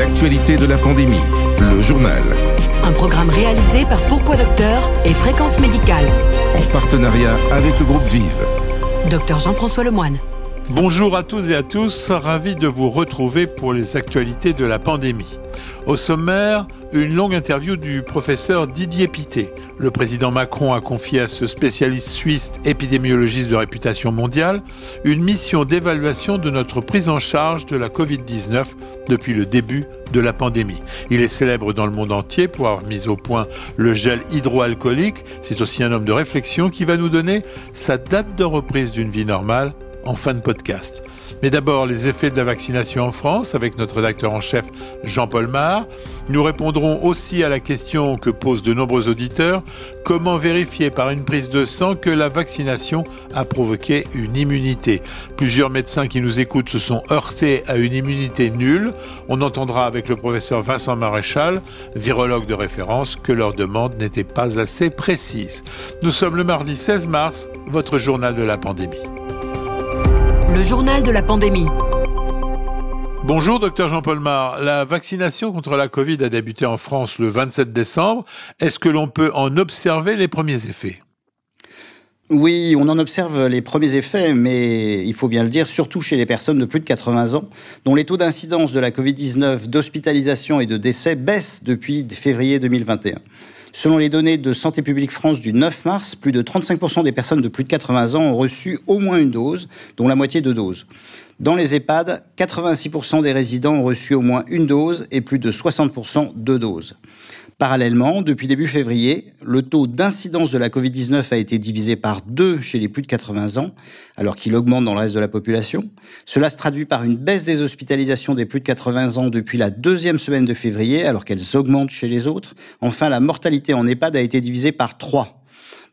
l'actualité de la pandémie, le journal. Un programme réalisé par Pourquoi Docteur et Fréquence Médicale. En partenariat avec le groupe Vive. Docteur Jean-François Lemoine. Bonjour à tous et à tous, ravi de vous retrouver pour les actualités de la pandémie. Au sommaire, une longue interview du professeur Didier Pité. Le président Macron a confié à ce spécialiste suisse épidémiologiste de réputation mondiale une mission d'évaluation de notre prise en charge de la Covid-19 depuis le début de la pandémie. Il est célèbre dans le monde entier pour avoir mis au point le gel hydroalcoolique. C'est aussi un homme de réflexion qui va nous donner sa date de reprise d'une vie normale en fin de podcast. Mais d'abord, les effets de la vaccination en France avec notre rédacteur en chef Jean-Paul Mar. Nous répondrons aussi à la question que posent de nombreux auditeurs, comment vérifier par une prise de sang que la vaccination a provoqué une immunité? Plusieurs médecins qui nous écoutent se sont heurtés à une immunité nulle. On entendra avec le professeur Vincent Maréchal, virologue de référence, que leur demande n'était pas assez précise. Nous sommes le mardi 16 mars, votre journal de la pandémie. Le journal de la pandémie. Bonjour, docteur Jean-Paul Mar. La vaccination contre la Covid a débuté en France le 27 décembre. Est-ce que l'on peut en observer les premiers effets? Oui, on en observe les premiers effets, mais il faut bien le dire, surtout chez les personnes de plus de 80 ans, dont les taux d'incidence de la Covid-19, d'hospitalisation et de décès baissent depuis février 2021. Selon les données de Santé publique France du 9 mars, plus de 35% des personnes de plus de 80 ans ont reçu au moins une dose, dont la moitié de doses. Dans les EHPAD, 86% des résidents ont reçu au moins une dose et plus de 60% deux doses. Parallèlement, depuis début février, le taux d'incidence de la Covid-19 a été divisé par deux chez les plus de 80 ans, alors qu'il augmente dans le reste de la population. Cela se traduit par une baisse des hospitalisations des plus de 80 ans depuis la deuxième semaine de février, alors qu'elles augmentent chez les autres. Enfin, la mortalité en EHPAD a été divisée par trois.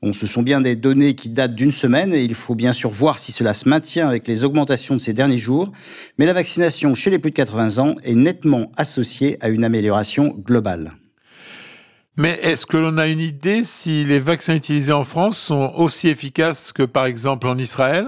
Bon, ce sont bien des données qui datent d'une semaine et il faut bien sûr voir si cela se maintient avec les augmentations de ces derniers jours. Mais la vaccination chez les plus de 80 ans est nettement associée à une amélioration globale. Mais est-ce que l'on a une idée si les vaccins utilisés en France sont aussi efficaces que par exemple en Israël?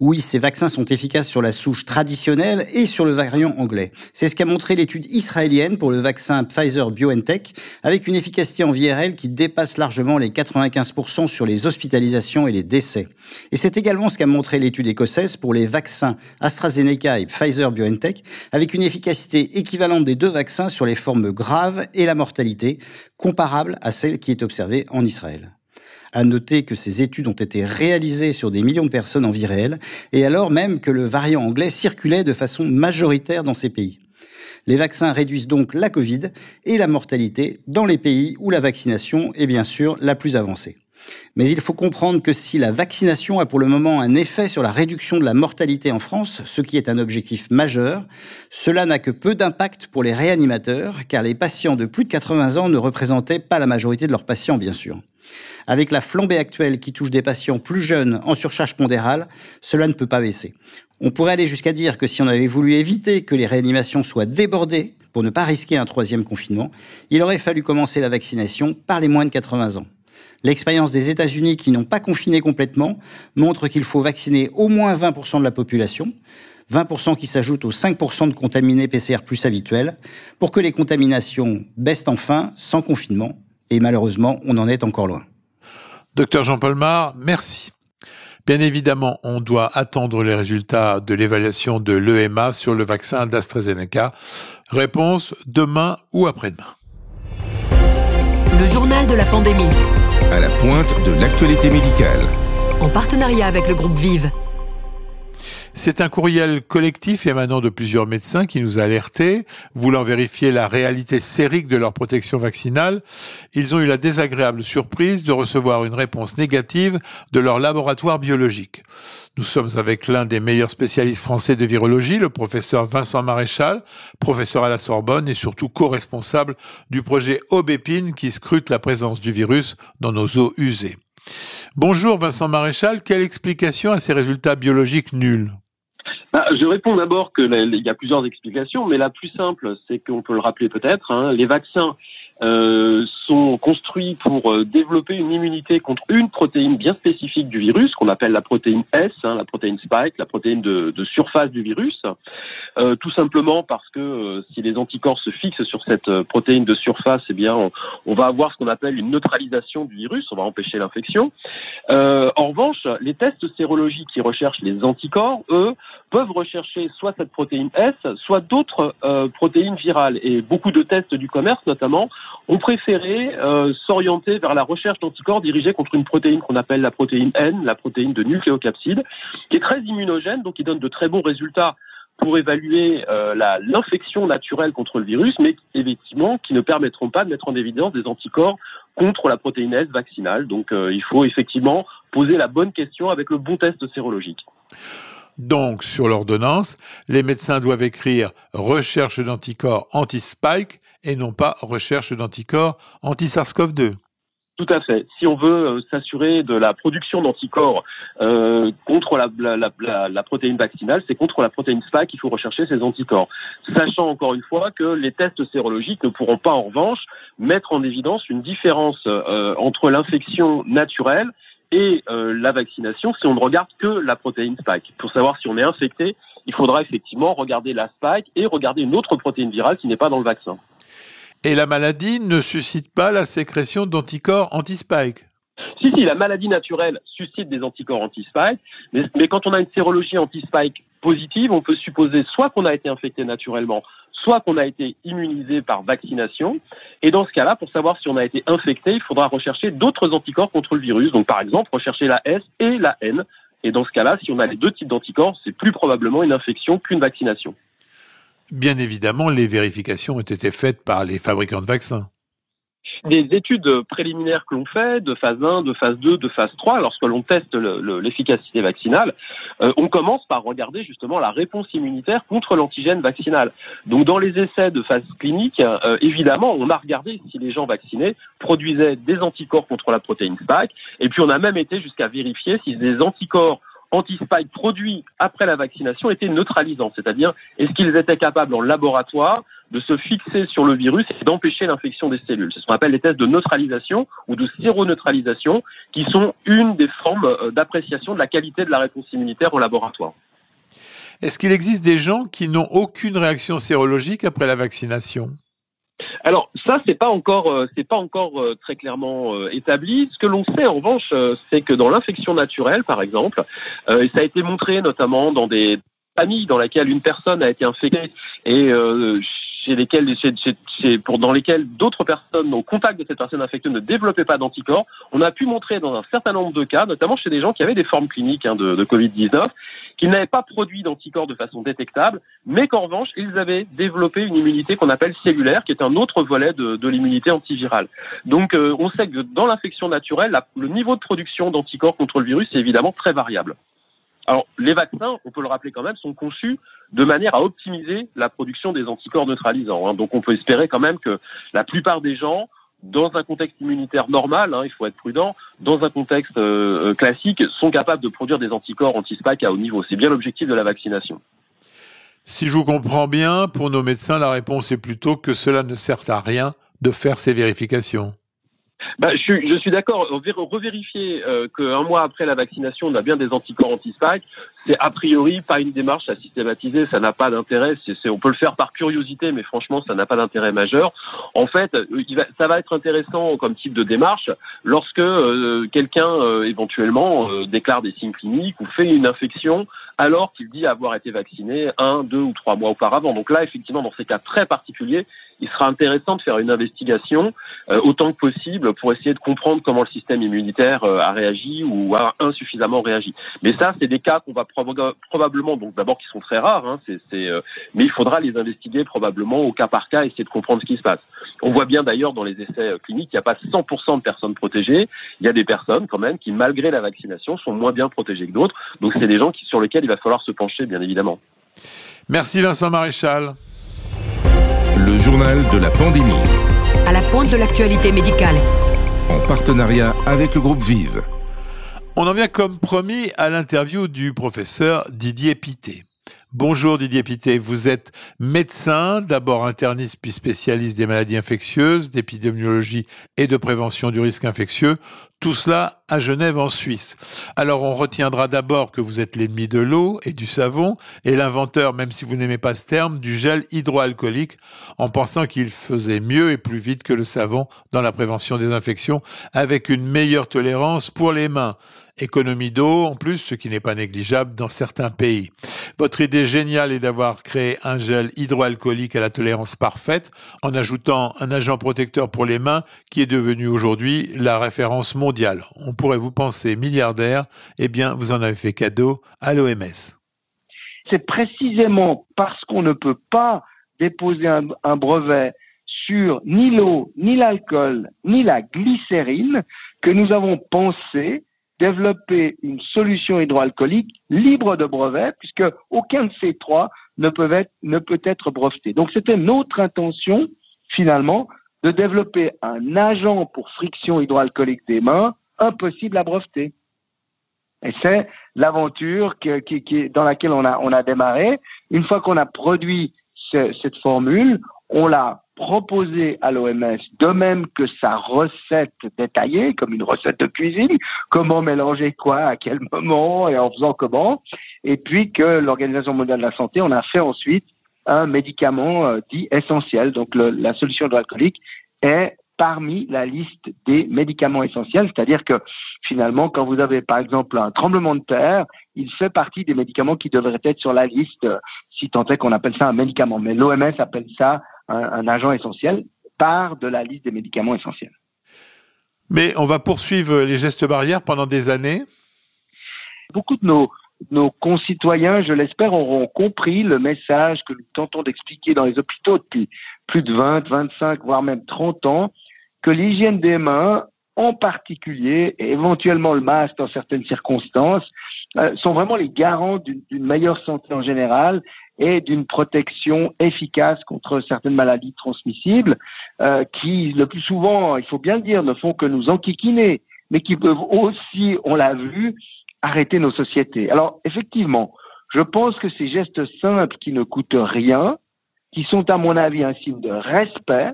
Oui, ces vaccins sont efficaces sur la souche traditionnelle et sur le variant anglais. C'est ce qu'a montré l'étude israélienne pour le vaccin Pfizer BioNTech, avec une efficacité en VRL qui dépasse largement les 95% sur les hospitalisations et les décès. Et c'est également ce qu'a montré l'étude écossaise pour les vaccins AstraZeneca et Pfizer BioNTech, avec une efficacité équivalente des deux vaccins sur les formes graves et la mortalité, comparable à celle qui est observée en Israël. À noter que ces études ont été réalisées sur des millions de personnes en vie réelle, et alors même que le variant anglais circulait de façon majoritaire dans ces pays. Les vaccins réduisent donc la Covid et la mortalité dans les pays où la vaccination est bien sûr la plus avancée. Mais il faut comprendre que si la vaccination a pour le moment un effet sur la réduction de la mortalité en France, ce qui est un objectif majeur, cela n'a que peu d'impact pour les réanimateurs, car les patients de plus de 80 ans ne représentaient pas la majorité de leurs patients, bien sûr. Avec la flambée actuelle qui touche des patients plus jeunes en surcharge pondérale, cela ne peut pas baisser. On pourrait aller jusqu'à dire que si on avait voulu éviter que les réanimations soient débordées pour ne pas risquer un troisième confinement, il aurait fallu commencer la vaccination par les moins de 80 ans. L'expérience des États-Unis qui n'ont pas confiné complètement montre qu'il faut vacciner au moins 20% de la population, 20% qui s'ajoutent aux 5% de contaminés PCR plus habituels, pour que les contaminations baissent enfin sans confinement. Et malheureusement, on en est encore loin. Docteur Jean-Paul Mar, merci. Bien évidemment, on doit attendre les résultats de l'évaluation de l'EMA sur le vaccin d'AstraZeneca. Réponse demain ou après-demain. Le journal de la pandémie. À la pointe de l'actualité médicale. En partenariat avec le groupe Vive. C'est un courriel collectif émanant de plusieurs médecins qui nous a alertés, voulant vérifier la réalité sérique de leur protection vaccinale. Ils ont eu la désagréable surprise de recevoir une réponse négative de leur laboratoire biologique. Nous sommes avec l'un des meilleurs spécialistes français de virologie, le professeur Vincent Maréchal, professeur à la Sorbonne et surtout co-responsable du projet Aubépine qui scrute la présence du virus dans nos eaux usées. Bonjour Vincent Maréchal, quelle explication à ces résultats biologiques nuls? Bah, je réponds d'abord qu'il y a plusieurs explications, mais la plus simple, c'est qu'on peut le rappeler peut-être, hein, les vaccins euh, sont construits pour euh, développer une immunité contre une protéine bien spécifique du virus, qu'on appelle la protéine S, hein, la protéine spike, la protéine de, de surface du virus, euh, tout simplement parce que euh, si les anticorps se fixent sur cette protéine de surface, eh bien, on, on va avoir ce qu'on appelle une neutralisation du virus, on va empêcher l'infection. en revanche, les tests sérologiques qui recherchent les anticorps, eux, peuvent rechercher soit cette protéine S, soit d'autres protéines virales. Et beaucoup de tests du commerce, notamment, ont préféré euh, s'orienter vers la recherche d'anticorps dirigés contre une protéine qu'on appelle la protéine N, la protéine de nucléocapside, qui est très immunogène, donc qui donne de très bons résultats pour évaluer euh, l'infection naturelle contre le virus, mais effectivement qui ne permettront pas de mettre en évidence des anticorps contre la protéine S vaccinale. Donc euh, il faut effectivement poser la bonne question avec le bon test sérologique. Donc, sur l'ordonnance, les médecins doivent écrire recherche d'anticorps anti-spike et non pas recherche d'anticorps anti-SARS-CoV-2. Tout à fait. Si on veut euh, s'assurer de la production d'anticorps euh, contre la, protéine vaccinale, c'est contre la protéine SPAC qu'il faut rechercher ces anticorps. Sachant encore une fois que les tests sérologiques ne pourront pas en revanche mettre en évidence une différence euh, entre l'infection naturelle et euh, la vaccination si on ne regarde que la protéine spike. Pour savoir si on est infecté, il faudra effectivement regarder la spike et regarder une autre protéine virale qui n'est pas dans le vaccin. Et la maladie ne suscite pas la sécrétion d'anticorps anti-spike si, si, la maladie naturelle suscite des anticorps anti-spike, mais, mais, quand on a une sérologie anti-spike positive, on peut supposer soit qu'on a été infecté naturellement, soit qu'on a été immunisé par vaccination. Et dans ce cas-là, pour savoir si on a été infecté, il faudra rechercher d'autres anticorps contre le virus. Donc, par exemple, rechercher la S et la N. Et dans ce cas-là, si on a les deux types d'anticorps, c'est plus probablement une infection qu'une vaccination. Bien évidemment, les vérifications ont été faites par les fabricants de vaccins des études préliminaires que l'on fait de phase 1, de phase 2, de phase 3, lorsque l'on teste l'efficacité vaccinale, euh, on commence par regarder justement la réponse immunitaire contre l'antigène vaccinal. Donc dans les essais de phase clinique, euh, évidemment, on a regardé si les gens vaccinés produisaient des anticorps contre la protéine Spike, et puis on a même été jusqu'à vérifier si des anticorps anti-spike produits après la vaccination étaient neutralisants, c'est-à-dire est-ce qu'ils étaient capables en laboratoire de se fixer sur le virus et d'empêcher l'infection des cellules. C'est ce qu'on appelle les tests de neutralisation ou de séroneutralisation, qui sont une des formes euh, d'appréciation de la qualité de la réponse immunitaire au laboratoire. Est-ce qu'il existe des gens qui n'ont aucune réaction sérologique après la vaccination? Alors ça, c'est pas encore, euh, c'est pas encore euh, très clairement euh, établi. Ce que l'on sait en revanche, c'est que dans l'infection naturelle, par exemple, et ça a été montré notamment dans des familles dans lesquelles une personne a été infectée et chez lesquels, pour, dans lesquels d'autres personnes au contact de cette personne infectée ne développaient pas d'anticorps, on a pu montrer dans un certain nombre de cas, notamment chez des gens qui avaient des formes cliniques hein, de, de Covid-19, qu'ils n'avaient pas produit d'anticorps de façon détectable, mais qu'en revanche, ils avaient développé une immunité qu'on appelle cellulaire, qui est un autre volet de, de l'immunité antivirale. Donc euh, on sait que dans l'infection naturelle, le niveau de production d'anticorps contre le virus est évidemment très variable. Alors, les vaccins, on peut le rappeler quand même, sont conçus de manière à optimiser la production des anticorps neutralisants. Hein. Donc, on peut espérer quand même que la plupart des gens, dans un contexte immunitaire normal, hein, il faut être prudent, dans un contexte euh, euh, classique, sont capables de produire des anticorps anti-SPAC à haut niveau. C'est bien l'objectif de la vaccination. Si je vous comprends bien, pour nos médecins, la réponse est plutôt que cela ne sert à rien de faire ces vérifications. Bah, je suis, je suis d'accord. Revérifier euh, qu'un mois après la vaccination, on a bien des anticorps anti-spike, c'est a priori pas une démarche à systématiser. Ça n'a pas d'intérêt. On peut le faire par curiosité, mais franchement, ça n'a pas d'intérêt majeur. En fait, euh, il va, ça va être intéressant comme type de démarche lorsque euh, quelqu'un euh, éventuellement déclare des signes cliniques ou fait une infection alors qu'il dit avoir été vacciné un, deux ou trois mois auparavant. Donc là, effectivement, dans ces cas très particuliers, il sera intéressant de faire une investigation autant que possible pour essayer de comprendre comment le système immunitaire a réagi ou a insuffisamment réagi. Mais ça, c'est des cas qu'on va probablement, donc d'abord qui sont très rares, hein, euh, mais il faudra les investiguer probablement au cas par cas, essayer de comprendre ce qui se passe. On voit bien d'ailleurs dans les essais euh, cliniques, il n'y a pas 100% de personnes protégées. Il y a des personnes quand même qui, malgré la vaccination, sont moins bien protégées que d'autres. Donc c'est des gens sur lesquels il va falloir se pencher, bien évidemment. Merci Vincent Maréchal. Le journal de la pandémie. À la pointe de l'actualité médicale. En partenariat avec le groupe Vive. On en vient comme promis à l'interview du professeur Didier Pité. Bonjour Didier Pité, vous êtes médecin, d'abord interniste puis spécialiste des maladies infectieuses, d'épidémiologie et de prévention du risque infectieux, tout cela à Genève en Suisse. Alors on retiendra d'abord que vous êtes l'ennemi de l'eau et du savon et l'inventeur, même si vous n'aimez pas ce terme, du gel hydroalcoolique en pensant qu'il faisait mieux et plus vite que le savon dans la prévention des infections avec une meilleure tolérance pour les mains. Économie d'eau en plus, ce qui n'est pas négligeable dans certains pays. Votre idée géniale est d'avoir créé un gel hydroalcoolique à la tolérance parfaite en ajoutant un agent protecteur pour les mains qui est devenu aujourd'hui la référence mondiale. On pourrait vous penser milliardaire, eh bien vous en avez fait cadeau à l'OMS. C'est précisément parce qu'on ne peut pas déposer un, brevet sur ni l'eau, ni l'alcool, ni la glycérine que nous avons pensé développer une solution hydroalcoolique libre de brevet, puisque aucun de ces trois ne peut être breveté. Donc c'était notre intention, finalement, de développer un agent pour friction hydroalcoolique des mains impossible à breveter. Et c'est l'aventure qui, qui, dans laquelle on a, on a démarré. Une fois qu'on a produit ce, cette formule, on l'a proposer à l'OMS, de même que sa recette détaillée, comme une recette de cuisine, comment mélanger quoi, à quel moment et en faisant comment, et puis que l'Organisation mondiale de la santé, on a fait ensuite un médicament euh, dit essentiel. Donc la solution hydroalcoolique est parmi la liste des médicaments essentiels, c'est-à-dire que finalement, quand vous avez par exemple un tremblement de terre, il fait partie des médicaments qui devraient être sur la liste, si tant est qu'on appelle ça un médicament. Mais l'OMS appelle ça un, agent essentiel, part de la liste des médicaments essentiels. Mais on va poursuivre les gestes barrières pendant des années Beaucoup de nos, nos concitoyens, je l'espère, auront compris le message que nous tentons d'expliquer dans les hôpitaux depuis plus de 20, 25, voire même 30 ans, que l'hygiène des mains, en particulier, et éventuellement le masque dans certaines circonstances, euh, sont vraiment les garants d'une meilleure santé en général et d'une protection efficace contre certaines maladies transmissibles euh, qui, le plus souvent, il faut bien le dire, ne font que nous enquiquiner, mais qui peuvent aussi, on l'a vu, arrêter nos sociétés. Alors, effectivement, je pense que ces gestes simples qui ne coûtent rien, qui sont à mon avis un signe de respect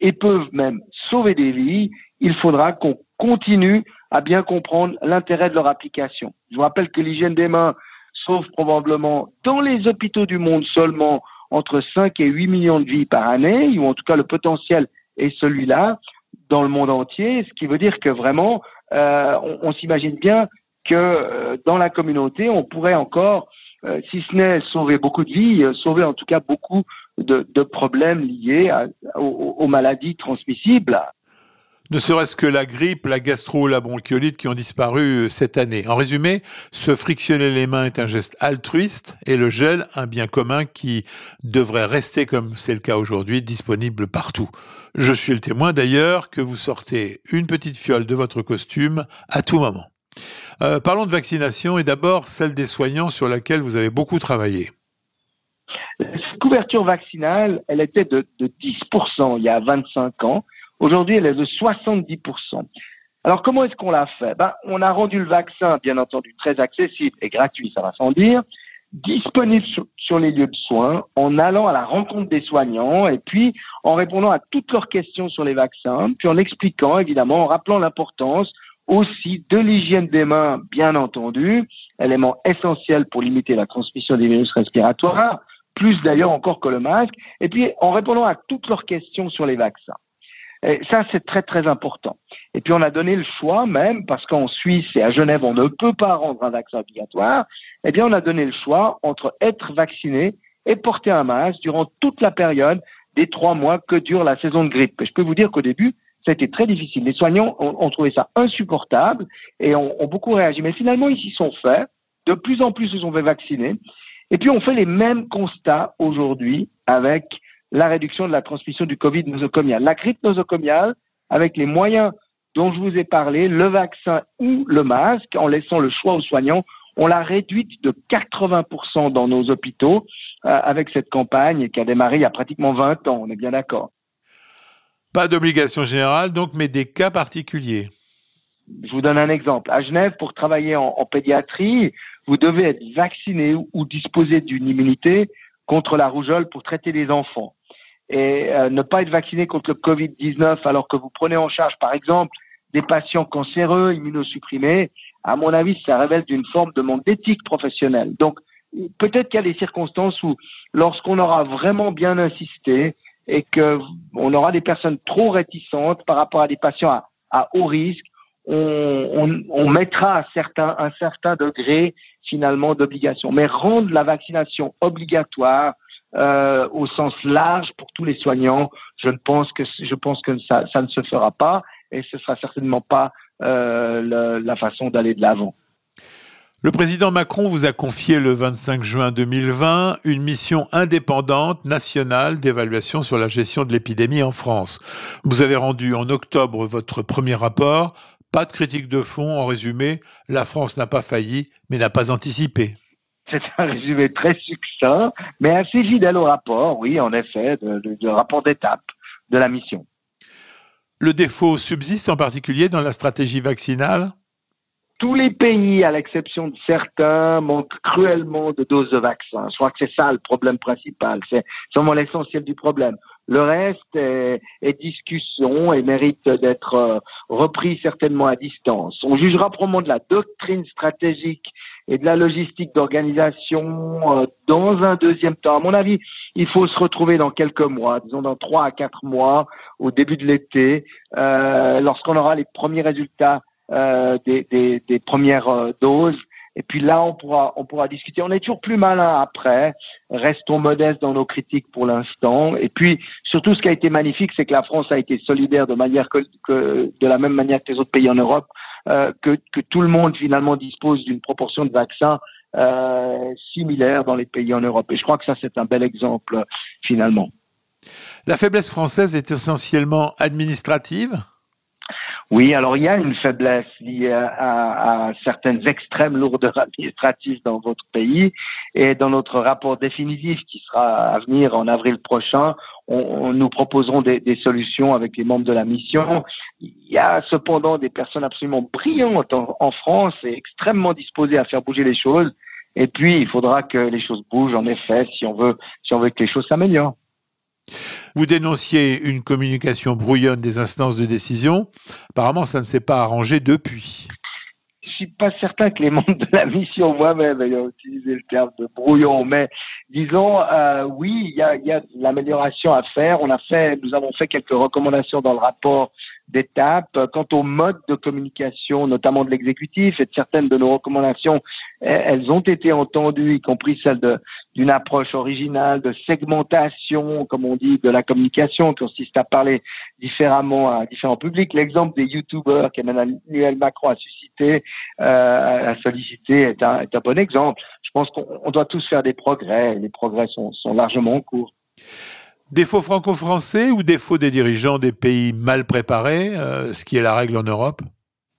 et peuvent même sauver des vies, il faudra qu'on continue à bien comprendre l'intérêt de leur application. Je vous rappelle que l'hygiène des mains, sauf probablement dans les hôpitaux du monde seulement entre 5 et 8 millions de vies par année, ou en tout cas le potentiel est celui-là dans le monde entier, ce qui veut dire que vraiment, euh, on, s'imagine bien que euh, dans la communauté, on pourrait encore, euh, si ce n'est sauver beaucoup de vies, sauver en tout cas beaucoup de, problèmes liés aux maladies transmissibles ne serait-ce que la grippe, la gastro, la bronchiolite qui ont disparu euh, cette année. En résumé, se frictionner les mains est un geste altruiste et le gel un bien commun qui devrait rester, comme c'est le cas aujourd'hui, disponible partout. Je suis le témoin d'ailleurs que vous sortez une petite fiole de votre costume à tout moment. Euh, parlons de vaccination et d'abord celle des soignants sur laquelle vous avez beaucoup travaillé. Cette couverture vaccinale, elle était de, de 10% il y a 25 ans. Aujourd'hui, elle est de 70%. Alors, comment est-ce qu'on l'a fait? Ben, On a rendu le vaccin, bien entendu, très accessible et gratuit, ça va sans dire, disponible sur, les lieux de soins, en allant à la rencontre des soignants et puis en répondant à toutes leurs questions sur les vaccins, puis en expliquant, évidemment, en rappelant l'importance aussi de l'hygiène des mains, bien entendu, élément essentiel pour limiter la transmission des virus respiratoires, plus d'ailleurs encore que le masque, et puis en répondant à toutes leurs questions sur les vaccins. Et ça, c'est très, très important. Et puis, on a donné le choix même, parce qu'en Suisse et à Genève, on ne peut pas rendre un vaccin obligatoire. Eh bien, on a donné le choix entre être vacciné et porter un masque durant toute la période des trois mois que dure la saison de grippe. Et je peux vous dire qu'au début, été très difficile. Les soignants ont, trouvé ça insupportable et ont, ont, beaucoup réagi. Mais finalement, ils s'y sont faits. De plus en plus, ils se sont fait vacciner. Et puis, on fait les mêmes constats aujourd'hui avec la réduction de la transmission du Covid nosocomial. La grippe nosocomiale, avec les moyens dont je vous ai parlé, le vaccin ou le masque, en laissant le choix aux soignants, on l'a réduite de 80% dans nos hôpitaux euh, avec cette campagne qui a démarré il y a pratiquement 20 ans, on est bien d'accord. Pas d'obligation générale, donc, mais des cas particuliers. Je vous donne un exemple. À Genève, pour travailler en, pédiatrie, vous devez être vacciné ou, disposer d'une immunité contre la rougeole pour traiter les enfants. Et euh, ne pas être vacciné contre le Covid-19 alors que vous prenez en charge, par exemple, des patients cancéreux, immunosupprimés, à mon avis, ça révèle d'une forme de manque d'éthique professionnelle. Donc, peut-être qu'il y a des circonstances où, lorsqu'on aura vraiment bien insisté et qu'on aura des personnes trop réticentes par rapport à des patients à, haut risque, on, mettra un certain, un certain degré finalement d'obligation. Mais rendre la vaccination obligatoire euh, au sens large pour tous les soignants, je pense que je pense que ça, ça ne se fera pas et ce sera certainement pas euh, la façon d'aller de l'avant. Le président Macron vous a confié le 25 juin 2020 une mission indépendante nationale d'évaluation sur la gestion de l'épidémie en France. Vous avez rendu en octobre votre premier rapport. Pas de critique de fond. En résumé, la France n'a pas failli, mais n'a pas anticipé. C'est un résumé très succinct, mais assez fidèle au rapport, oui, en effet, de rapport d'étape de la mission. Le défaut subsiste en particulier dans la stratégie vaccinale? Tous les pays, à l'exception de certains, manquent cruellement de doses de vaccins. Je crois que c'est ça le problème principal. C'est vraiment l'essentiel du problème. Le reste est, discussion et mérite d'être euh, repris certainement à distance. On jugera probablement de la doctrine stratégique et de la logistique d'organisation euh, dans un deuxième temps. À mon avis, il faut se retrouver dans quelques mois, disons dans trois à quatre mois, au début de l'été, euh, lorsqu'on aura les premiers résultats des, des, premières doses et puis là, on pourra, on pourra discuter. On est toujours plus malin après. Restons modestes dans nos critiques pour l'instant. Et puis, surtout, ce qui a été magnifique, c'est que la France a été solidaire de manière que, de la même manière que les autres pays en Europe, euh, que, tout le monde finalement dispose d'une proportion de vaccins euh, similaire dans les pays en Europe. Et je crois que ça, c'est un bel exemple finalement. La faiblesse française est essentiellement administrative? Oui, alors il y a une faiblesse liée à, certaines extrêmes lourdeurs administratives dans votre pays et dans notre rapport définitif qui sera à venir en avril prochain, on, nous proposerons des, solutions avec les membres de la mission. Il y a cependant des personnes absolument brillantes en, France et extrêmement disposées à faire bouger les choses. Et puis, il faudra que les choses bougent, en effet, si on veut, si on veut que les choses s'améliorent. Vous dénonciez une communication brouillonne des instances de décision. Apparemment, ça ne s'est pas arrangé depuis. Je suis pas certain que les membres de la mission moi-même aient utilisé le terme de brouillon, mais disons, euh, oui, il y a, y a de l'amélioration à faire. On a fait, nous avons fait quelques recommandations dans le rapport d'étapes. Quant au mode de communication, notamment de l'exécutif, et de certaines de nos recommandations, elles ont été entendues, y compris celle d'une approche originale de segmentation, comme on dit, de la communication, qui consiste à parler différemment à différents publics. L'exemple des youtubeurs qu'Emmanuel Macron a suscité, euh, a sollicité, est un, bon exemple. Je pense qu'on doit tous faire des progrès, les progrès sont largement en cours. Défaut franco-français ou défaut des dirigeants des pays mal préparés, euh, ce qui est la règle en Europe?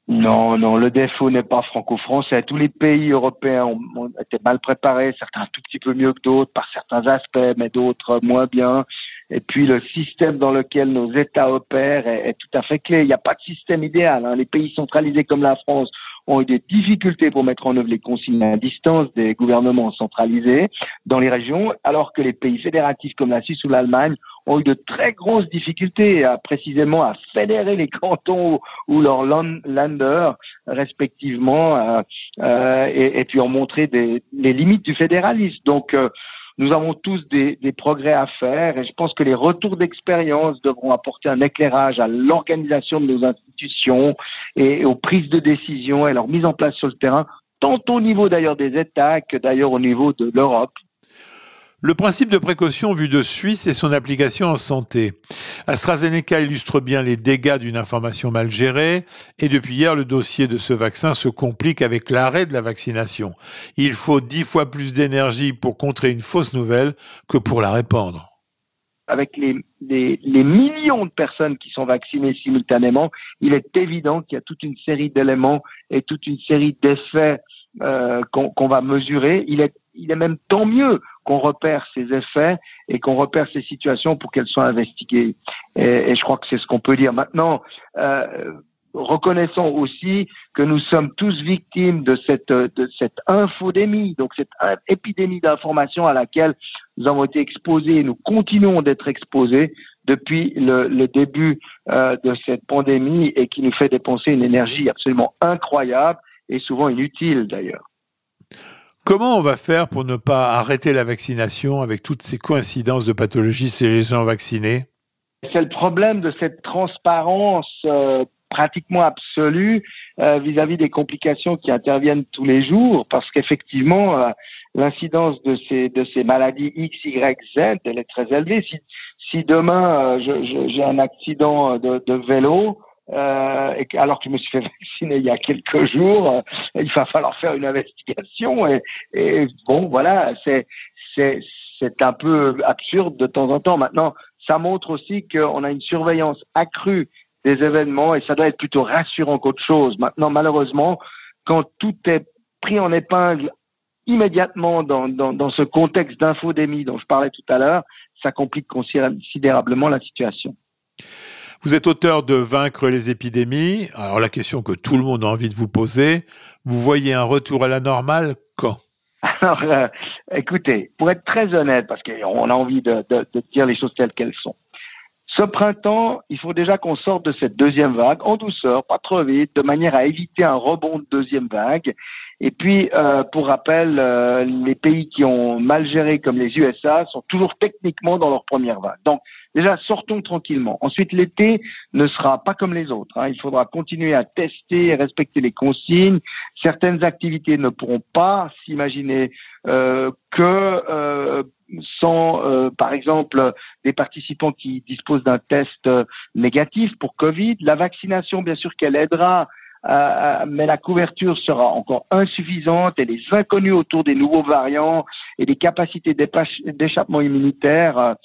Non, non, le défaut n'est pas franco-français. Tous les pays européens ont, été mal préparés, certains un tout petit peu mieux que d'autres par certains aspects, mais d'autres moins bien. Et puis le système dans lequel nos États opèrent est, tout à fait clé. Il n'y a pas de système idéal. Hein. Les pays centralisés comme la France ont eu des difficultés pour mettre en œuvre les consignes à distance des gouvernements centralisés dans les régions, alors que les pays fédératifs comme la Suisse ou l'Allemagne ont eu de très grosses difficultés précisément à fédérer les cantons ou leurs landers respectivement euh, euh, et, et, puis ont montré des, les limites du fédéralisme. Donc euh, nous avons tous des, progrès à faire et je pense que les retours d'expérience devront apporter un éclairage à l'organisation de nos institutions et aux prises de décision et leur mise en place sur le terrain, tant au niveau d'ailleurs des États que d'ailleurs au niveau de l'Europe. Le principe de précaution vu de Suisse et son application en santé. AstraZeneca illustre bien les dégâts d'une information mal gérée et depuis hier, le dossier de ce vaccin se complique avec l'arrêt de la vaccination. Il faut dix fois plus d'énergie pour contrer une fausse nouvelle que pour la répandre. Avec les, millions de personnes qui sont vaccinées simultanément, il est évident qu'il y a toute une série d'éléments et toute une série d'effets euh, qu'on va mesurer. Il est même tant mieux qu'on repère ces effets et qu'on repère ces situations pour qu'elles soient investiguées. Et, je crois que c'est ce qu'on peut dire. Maintenant, euh, reconnaissons aussi que nous sommes tous victimes de cette, de cette infodémie, donc cette épidémie d'information à laquelle nous avons été exposés et nous continuons d'être exposés depuis le, début euh, de cette pandémie et qui nous fait dépenser une énergie absolument incroyable et souvent inutile d'ailleurs. Comment on va faire pour ne pas arrêter la vaccination avec toutes ces coïncidences de pathologies chez les gens vaccinés? C'est le problème de cette transparence euh, pratiquement absolue euh, vis-à-vis des complications qui interviennent tous les jours, parce qu'effectivement, euh, l'incidence de ces, de ces maladies X, Y, Z, elle est très élevée. Si, si demain euh, j'ai un accident de, de vélo, euh, alors que je me suis fait vacciner il y a quelques jours, euh, il va falloir faire une investigation. Et, bon, voilà, c'est c'est c'est un peu absurde de temps en temps. Maintenant, ça montre aussi qu'on a une surveillance accrue des événements et ça doit être plutôt rassurant qu'autre chose. Maintenant, malheureusement, quand tout est pris en épingle immédiatement dans, dans, dans ce contexte d'infodémie dont je parlais tout à l'heure, ça complique considérablement la situation. Vous êtes auteur de Vaincre les épidémies. Alors la question que tout le monde a envie de vous poser, vous voyez un retour à la normale quand? Alors, euh, écoutez, pour être très honnête, parce qu'on a envie de, dire les choses telles qu'elles sont, ce printemps, il faut déjà qu'on sorte de cette deuxième vague en douceur, pas trop vite, de manière à éviter un rebond de deuxième vague. Et puis, euh, pour rappel, euh, les pays qui ont mal géré, comme les USA, sont toujours techniquement dans leur première vague. Donc, déjà, sortons tranquillement. Ensuite, l'été ne sera pas comme les autres. Hein. Il faudra continuer à tester et respecter les consignes. Certaines activités ne pourront pas s'imaginer euh, que euh, sans, euh, par exemple, des participants qui disposent d'un test négatif pour Covid. La vaccination, bien sûr qu'elle aidera, euh, mais la couverture sera encore insuffisante et les inconnus autour des nouveaux variants et des capacités d'échappement immunitaire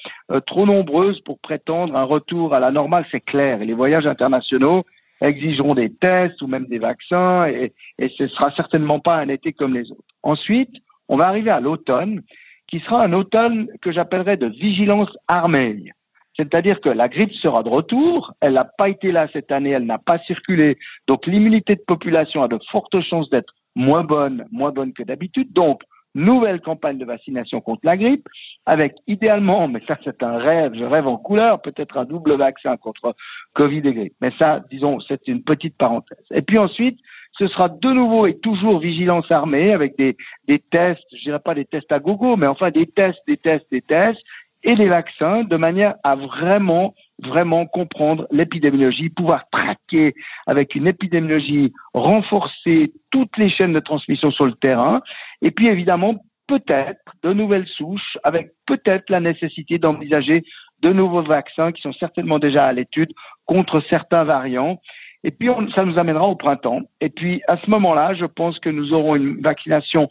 trop nombreuses pour prétendre un retour à la normale, c'est clair. Et les voyages internationaux exigeront des tests ou même des vaccins et, et ce sera certainement pas un été comme les autres. Ensuite, on va arriver à l'automne qui sera un automne que j'appellerais de vigilance armée. C'est-à-dire que la grippe sera de retour, elle n'a pas été là cette année, elle n'a pas circulé, donc l'immunité de population a de fortes chances d'être moins bonne, moins bonne que d'habitude. Donc, nouvelle campagne de vaccination contre la grippe, avec idéalement, mais ça c'est un rêve, je rêve en couleur, peut-être un double vaccin contre Covid et grippe. Mais ça, disons, c'est une petite parenthèse. Et puis ensuite, ce sera de nouveau et toujours vigilance armée avec des, des tests, je dirais pas des tests à gogo, mais enfin des tests, des tests, des tests et des vaccins de manière à vraiment vraiment comprendre l'épidémiologie, pouvoir traquer avec une épidémiologie renforcée toutes les chaînes de transmission sur le terrain, et puis évidemment peut-être de nouvelles souches, avec peut-être la nécessité d'envisager de nouveaux vaccins qui sont certainement déjà à l'étude contre certains variants. Et puis, ça nous amènera au printemps. Et puis, à ce moment-là, je pense que nous aurons une vaccination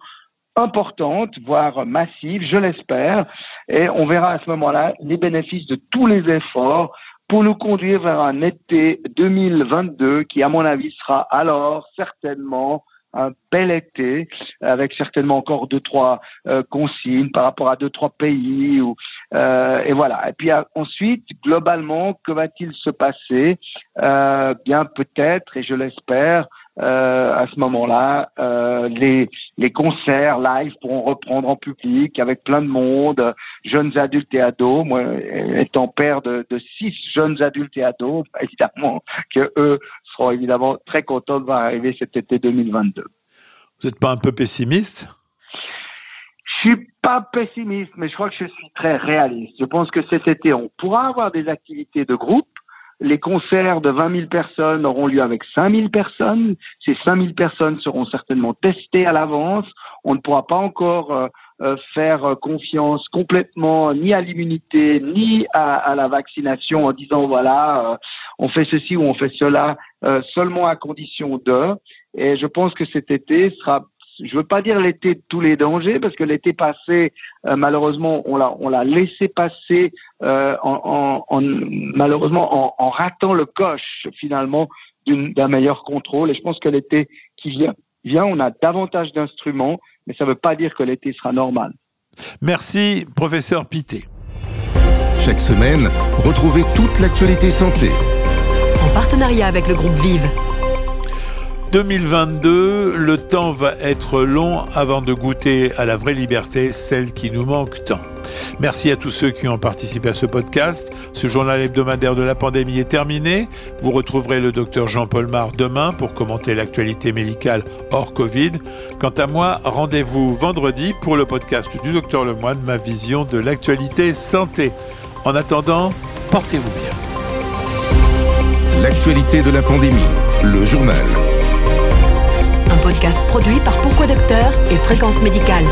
importante, voire massive, je l'espère. Et on verra à ce moment-là les bénéfices de tous les efforts pour nous conduire vers un été 2022 qui, à mon avis, sera alors certainement un bel été avec certainement encore deux trois euh, consignes par rapport à deux trois pays ou euh, et voilà et puis ensuite globalement que va-t-il se passer? Euh, bien peut-être et je l'espère euh, à ce moment-là, euh, les, les concerts live pourront reprendre en public avec plein de monde, jeunes adultes et ados. Moi, étant père de, de six jeunes adultes et ados, évidemment que eux seront évidemment très contents de voir arriver cet été 2022. Vous n'êtes pas un peu pessimiste? Je suis pas pessimiste, mais je crois que je suis très réaliste. Je pense que cet été, on pourra avoir des activités de groupe. Les concerts de 20 000 personnes auront lieu avec 5 000 personnes. Ces 5 000 personnes seront certainement testées à l'avance. On ne pourra pas encore euh, euh, faire confiance complètement ni à l'immunité ni à, à, la vaccination en disant voilà euh, on fait ceci ou on fait cela euh, seulement à condition de et je pense que cet été sera je veux pas dire l'été de tous les dangers parce que l'été passé euh, malheureusement on l'a on l'a laissé passer euh, en, en, en, malheureusement en, en, ratant le coche finalement d'un meilleur contrôle et je pense que l'été qui vient vient on a davantage d'instruments mais ça ne veut pas dire que l'été sera normal. Merci, professeur Pité. Chaque semaine, retrouvez toute l'actualité santé. En partenariat avec le groupe Vive. 2022, le temps va être long avant de goûter à la vraie liberté, celle qui nous manque tant. Merci à tous ceux qui ont participé à ce podcast. Ce journal hebdomadaire de la pandémie est terminé. Vous retrouverez le docteur Jean-Paul Mar demain pour commenter l'actualité médicale hors Covid. Quant à moi, rendez-vous vendredi pour le podcast du docteur Lemoine, ma vision de l'actualité santé. En attendant, portez-vous bien. L'actualité de la pandémie, le journal podcast produit par Pourquoi Docteur et Fréquence Médicale.